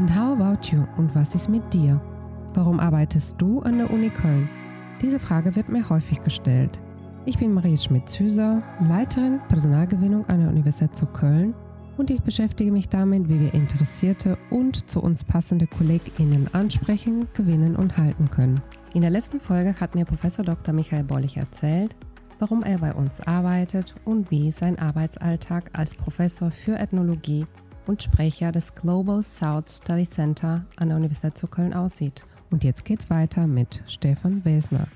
And how about you? Und was ist mit dir? Warum arbeitest du an der Uni Köln? Diese Frage wird mir häufig gestellt. Ich bin Marie Schmidt-Züser, Leiterin Personalgewinnung an der Universität zu Köln und ich beschäftige mich damit, wie wir interessierte und zu uns passende KollegInnen ansprechen, gewinnen und halten können. In der letzten Folge hat mir Professor Dr. Michael Bollig erzählt, warum er bei uns arbeitet und wie sein Arbeitsalltag als Professor für Ethnologie und Sprecher des Global South Study Center an der Universität zu Köln aussieht. Und jetzt geht's weiter mit Stefan Wesner.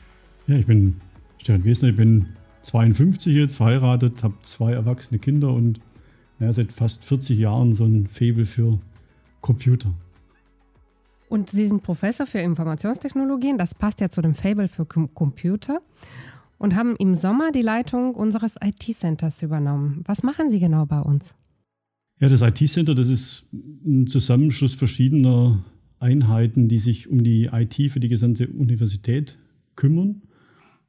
Ja, ich bin Stefan Wesner, ich bin 52 jetzt, verheiratet, habe zwei erwachsene Kinder und ja, seit fast 40 Jahren so ein Faible für Computer. Und Sie sind Professor für Informationstechnologien, das passt ja zu dem Fable für Computer und haben im Sommer die Leitung unseres IT-Centers übernommen. Was machen Sie genau bei uns? Ja, das IT-Center, das ist ein Zusammenschluss verschiedener Einheiten, die sich um die IT für die gesamte Universität kümmern.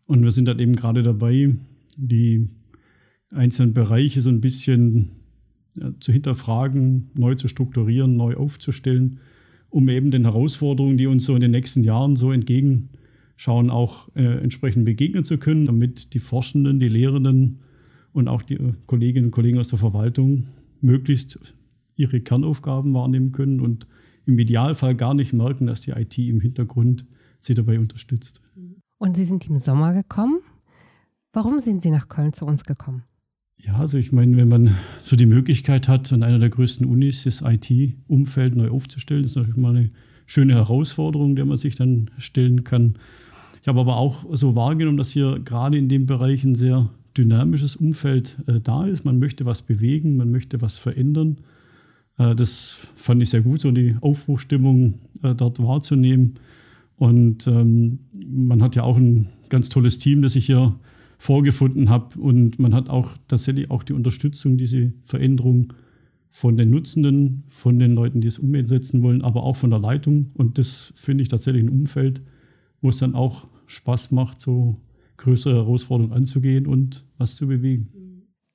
Und wir sind dann eben gerade dabei, die einzelnen Bereiche so ein bisschen ja, zu hinterfragen, neu zu strukturieren, neu aufzustellen, um eben den Herausforderungen, die uns so in den nächsten Jahren so entgegen schauen, auch äh, entsprechend begegnen zu können, damit die Forschenden, die Lehrenden und auch die äh, Kolleginnen und Kollegen aus der Verwaltung möglichst ihre Kernaufgaben wahrnehmen können und im Idealfall gar nicht merken, dass die IT im Hintergrund sie dabei unterstützt. Und Sie sind im Sommer gekommen. Warum sind Sie nach Köln zu uns gekommen? Ja, also ich meine, wenn man so die Möglichkeit hat, an einer der größten Unis das IT-Umfeld neu aufzustellen, ist natürlich mal eine schöne Herausforderung, der man sich dann stellen kann. Ich habe aber auch so wahrgenommen, dass hier gerade in dem Bereich ein sehr dynamisches Umfeld äh, da ist. Man möchte was bewegen, man möchte was verändern. Äh, das fand ich sehr gut, so die Aufbruchstimmung äh, dort wahrzunehmen. Und ähm, man hat ja auch ein ganz tolles Team, das ich hier vorgefunden habe. Und man hat auch tatsächlich auch die Unterstützung, diese Veränderung von den Nutzenden, von den Leuten, die es umsetzen wollen, aber auch von der Leitung. Und das finde ich tatsächlich ein Umfeld, wo es dann auch Spaß macht, so größere Herausforderungen anzugehen und was zu bewegen.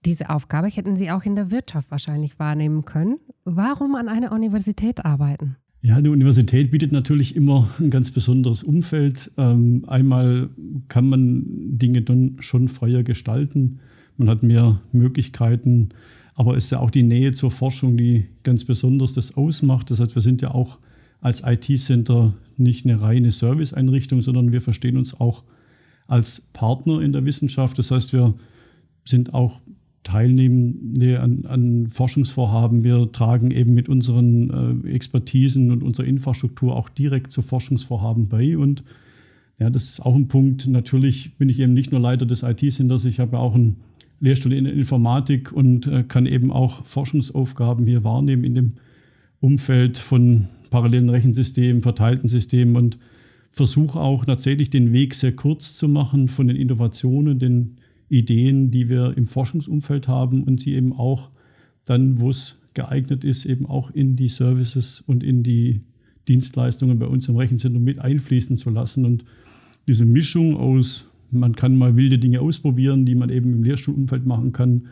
Diese Aufgabe hätten Sie auch in der Wirtschaft wahrscheinlich wahrnehmen können. Warum an einer Universität arbeiten? Ja, eine Universität bietet natürlich immer ein ganz besonderes Umfeld. Ähm, einmal kann man Dinge dann schon freier gestalten. Man hat mehr Möglichkeiten, aber es ist ja auch die Nähe zur Forschung, die ganz besonders das ausmacht. Das heißt, wir sind ja auch als IT-Center nicht eine reine Serviceeinrichtung, sondern wir verstehen uns auch als Partner in der Wissenschaft. Das heißt, wir sind auch Teilnehmende an, an Forschungsvorhaben. Wir tragen eben mit unseren äh, Expertisen und unserer Infrastruktur auch direkt zu Forschungsvorhaben bei. Und ja, das ist auch ein Punkt. Natürlich bin ich eben nicht nur Leiter des IT-Centers, ich habe auch einen Lehrstuhl in Informatik und äh, kann eben auch Forschungsaufgaben hier wahrnehmen in dem Umfeld von parallelen Rechensystemen, verteilten Systemen und versuche auch tatsächlich den Weg sehr kurz zu machen von den Innovationen, den Ideen, die wir im Forschungsumfeld haben und sie eben auch dann, wo es geeignet ist, eben auch in die Services und in die Dienstleistungen bei uns im Rechenzentrum mit einfließen zu lassen. Und diese Mischung aus, man kann mal wilde Dinge ausprobieren, die man eben im Lehrstuhlumfeld machen kann,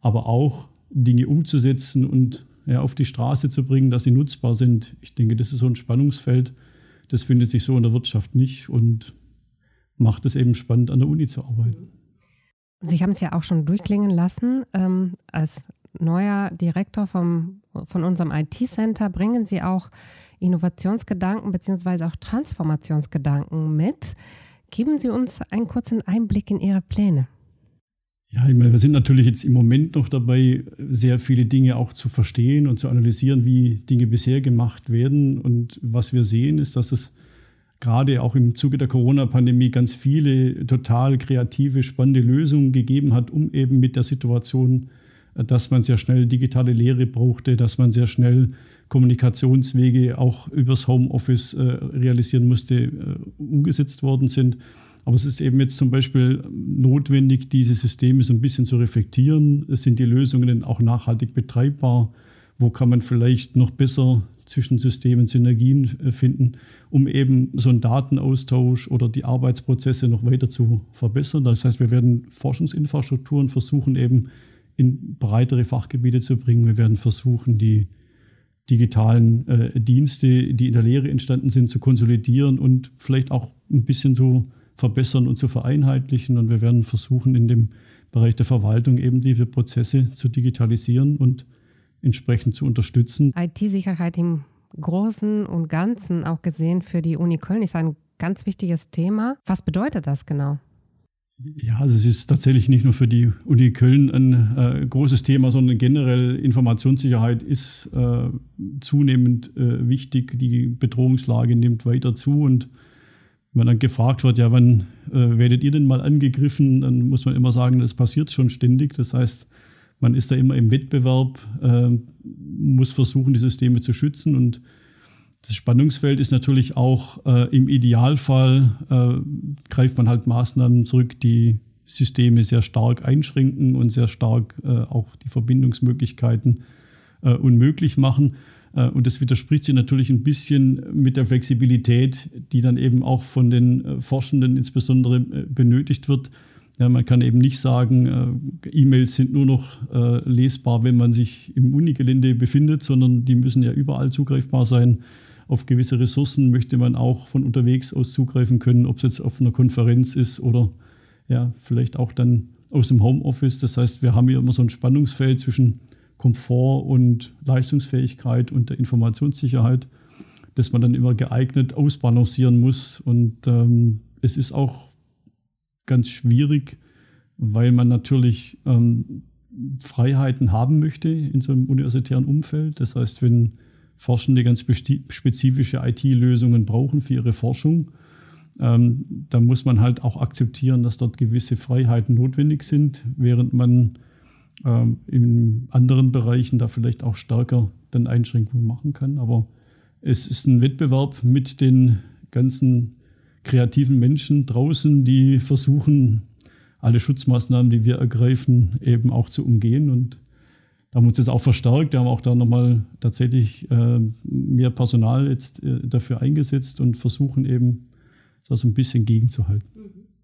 aber auch Dinge umzusetzen und ja, auf die Straße zu bringen, dass sie nutzbar sind. Ich denke, das ist so ein Spannungsfeld, das findet sich so in der Wirtschaft nicht und macht es eben spannend, an der Uni zu arbeiten. Sie haben es ja auch schon durchklingen lassen. Ähm, als neuer Direktor vom, von unserem IT-Center bringen Sie auch Innovationsgedanken bzw. auch Transformationsgedanken mit. Geben Sie uns einen kurzen Einblick in Ihre Pläne. Ja, ich meine, wir sind natürlich jetzt im Moment noch dabei, sehr viele Dinge auch zu verstehen und zu analysieren, wie Dinge bisher gemacht werden. Und was wir sehen, ist, dass es gerade auch im Zuge der Corona-Pandemie ganz viele total kreative, spannende Lösungen gegeben hat, um eben mit der Situation, dass man sehr schnell digitale Lehre brauchte, dass man sehr schnell Kommunikationswege auch übers Homeoffice äh, realisieren musste, äh, umgesetzt worden sind. Aber es ist eben jetzt zum Beispiel notwendig, diese Systeme so ein bisschen zu reflektieren. Sind die Lösungen denn auch nachhaltig betreibbar? Wo kann man vielleicht noch besser zwischen Systemen Synergien äh, finden, um eben so einen Datenaustausch oder die Arbeitsprozesse noch weiter zu verbessern? Das heißt, wir werden Forschungsinfrastrukturen versuchen, eben in breitere Fachgebiete zu bringen. Wir werden versuchen, die digitalen äh, Dienste, die in der Lehre entstanden sind, zu konsolidieren und vielleicht auch ein bisschen zu verbessern und zu vereinheitlichen. Und wir werden versuchen, in dem Bereich der Verwaltung eben diese Prozesse zu digitalisieren und entsprechend zu unterstützen. IT-Sicherheit im Großen und Ganzen auch gesehen für die Uni Köln ist ein ganz wichtiges Thema. Was bedeutet das genau? Ja, also es ist tatsächlich nicht nur für die Uni Köln ein äh, großes Thema, sondern generell Informationssicherheit ist äh, zunehmend äh, wichtig. Die Bedrohungslage nimmt weiter zu und wenn dann gefragt wird, ja, wann äh, werdet ihr denn mal angegriffen, dann muss man immer sagen, das passiert schon ständig. Das heißt, man ist da immer im Wettbewerb, äh, muss versuchen, die Systeme zu schützen und das Spannungsfeld ist natürlich auch äh, im Idealfall, äh, greift man halt Maßnahmen zurück, die Systeme sehr stark einschränken und sehr stark äh, auch die Verbindungsmöglichkeiten äh, unmöglich machen. Äh, und das widerspricht sich natürlich ein bisschen mit der Flexibilität, die dann eben auch von den äh, Forschenden insbesondere benötigt wird. Ja, man kann eben nicht sagen, E-Mails sind nur noch lesbar, wenn man sich im Unigelände befindet, sondern die müssen ja überall zugreifbar sein auf gewisse Ressourcen möchte man auch von unterwegs aus zugreifen können, ob es jetzt auf einer Konferenz ist oder ja, vielleicht auch dann aus dem Homeoffice. Das heißt, wir haben hier immer so ein Spannungsfeld zwischen Komfort und Leistungsfähigkeit und der Informationssicherheit, das man dann immer geeignet ausbalancieren muss. Und ähm, es ist auch ganz schwierig, weil man natürlich ähm, Freiheiten haben möchte in so einem universitären Umfeld. Das heißt, wenn Forschende ganz spezifische IT-Lösungen brauchen für ihre Forschung, ähm, dann muss man halt auch akzeptieren, dass dort gewisse Freiheiten notwendig sind, während man ähm, in anderen Bereichen da vielleicht auch stärker dann Einschränkungen machen kann. Aber es ist ein Wettbewerb mit den ganzen kreativen Menschen draußen, die versuchen, alle Schutzmaßnahmen, die wir ergreifen, eben auch zu umgehen. Und da haben wir uns jetzt auch verstärkt. Wir haben auch da nochmal tatsächlich äh, mehr Personal jetzt äh, dafür eingesetzt und versuchen eben, das so ein bisschen gegenzuhalten.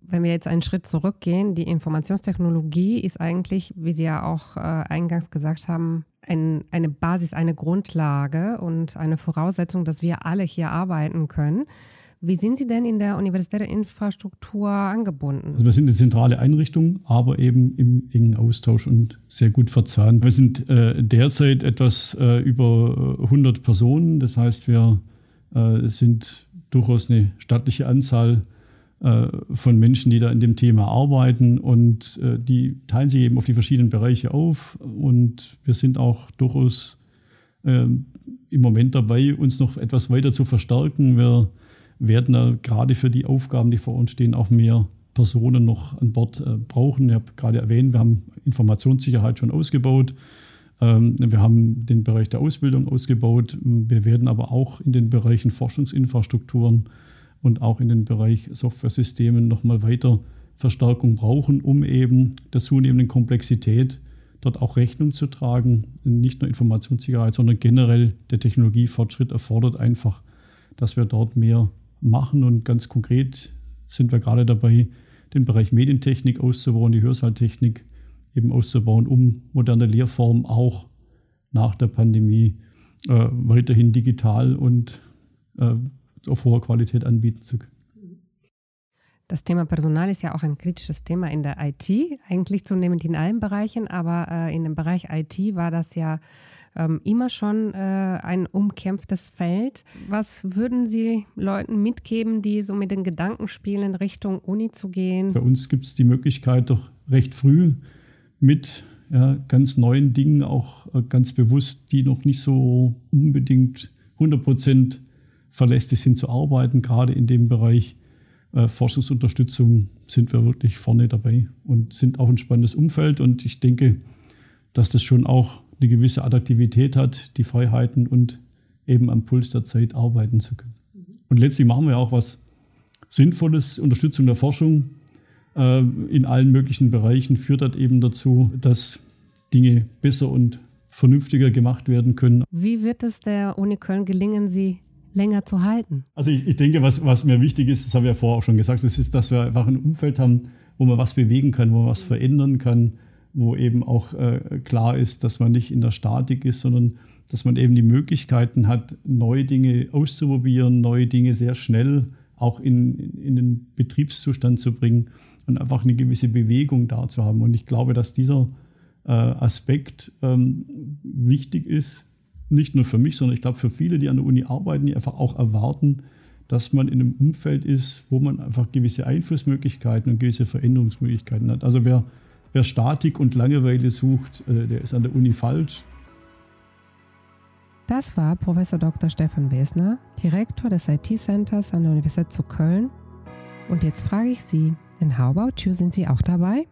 Wenn wir jetzt einen Schritt zurückgehen, die Informationstechnologie ist eigentlich, wie Sie ja auch äh, eingangs gesagt haben, ein, eine Basis, eine Grundlage und eine Voraussetzung, dass wir alle hier arbeiten können. Wie sind Sie denn in der universitären Infrastruktur angebunden? Also wir sind eine zentrale Einrichtung, aber eben im engen Austausch und sehr gut verzahnt. Wir sind äh, derzeit etwas äh, über 100 Personen. Das heißt, wir äh, sind durchaus eine stattliche Anzahl von Menschen, die da in dem Thema arbeiten und äh, die teilen sich eben auf die verschiedenen Bereiche auf und wir sind auch durchaus ähm, im Moment dabei, uns noch etwas weiter zu verstärken. Wir werden da gerade für die Aufgaben, die vor uns stehen, auch mehr Personen noch an Bord äh, brauchen. Ich habe gerade erwähnt, wir haben Informationssicherheit schon ausgebaut. Ähm, wir haben den Bereich der Ausbildung ausgebaut. Wir werden aber auch in den Bereichen Forschungsinfrastrukturen und auch in den Bereich Software-Systemen nochmal weiter Verstärkung brauchen, um eben der zunehmenden Komplexität dort auch Rechnung zu tragen. Nicht nur Informationssicherheit, sondern generell der Technologiefortschritt erfordert einfach, dass wir dort mehr machen. Und ganz konkret sind wir gerade dabei, den Bereich Medientechnik auszubauen, die Hörsaaltechnik eben auszubauen, um moderne Lehrformen auch nach der Pandemie äh, weiterhin digital und äh, auf hoher Qualität anbieten zu können. Das Thema Personal ist ja auch ein kritisches Thema in der IT, eigentlich zunehmend in allen Bereichen, aber äh, in dem Bereich IT war das ja ähm, immer schon äh, ein umkämpftes Feld. Was würden Sie Leuten mitgeben, die so mit den Gedanken spielen, Richtung Uni zu gehen? Bei uns gibt es die Möglichkeit, doch recht früh mit ja, ganz neuen Dingen, auch äh, ganz bewusst, die noch nicht so unbedingt 100 Prozent verlässlich sind zu arbeiten, gerade in dem Bereich äh, Forschungsunterstützung sind wir wirklich vorne dabei und sind auch ein spannendes Umfeld. Und ich denke, dass das schon auch eine gewisse Attraktivität hat, die Freiheiten und eben am Puls der Zeit arbeiten zu können. Und letztlich machen wir auch was Sinnvolles, Unterstützung der Forschung äh, in allen möglichen Bereichen führt das eben dazu, dass Dinge besser und vernünftiger gemacht werden können. Wie wird es der Uni Köln gelingen, sie länger zu halten? Also ich, ich denke, was, was mir wichtig ist, das habe ich ja vorher auch schon gesagt, das ist, dass wir einfach ein Umfeld haben, wo man was bewegen kann, wo man was verändern kann, wo eben auch äh, klar ist, dass man nicht in der Statik ist, sondern dass man eben die Möglichkeiten hat, neue Dinge auszuprobieren, neue Dinge sehr schnell auch in, in den Betriebszustand zu bringen und einfach eine gewisse Bewegung da zu haben. Und ich glaube, dass dieser äh, Aspekt ähm, wichtig ist, nicht nur für mich, sondern ich glaube für viele, die an der Uni arbeiten, die einfach auch erwarten, dass man in einem Umfeld ist, wo man einfach gewisse Einflussmöglichkeiten und gewisse Veränderungsmöglichkeiten hat. Also wer, wer Statik und Langeweile sucht, äh, der ist an der Uni falsch. Das war Professor Dr. Stefan Wesner, Direktor des IT-Centers an der Universität zu Köln. Und jetzt frage ich Sie, in How About You sind Sie auch dabei?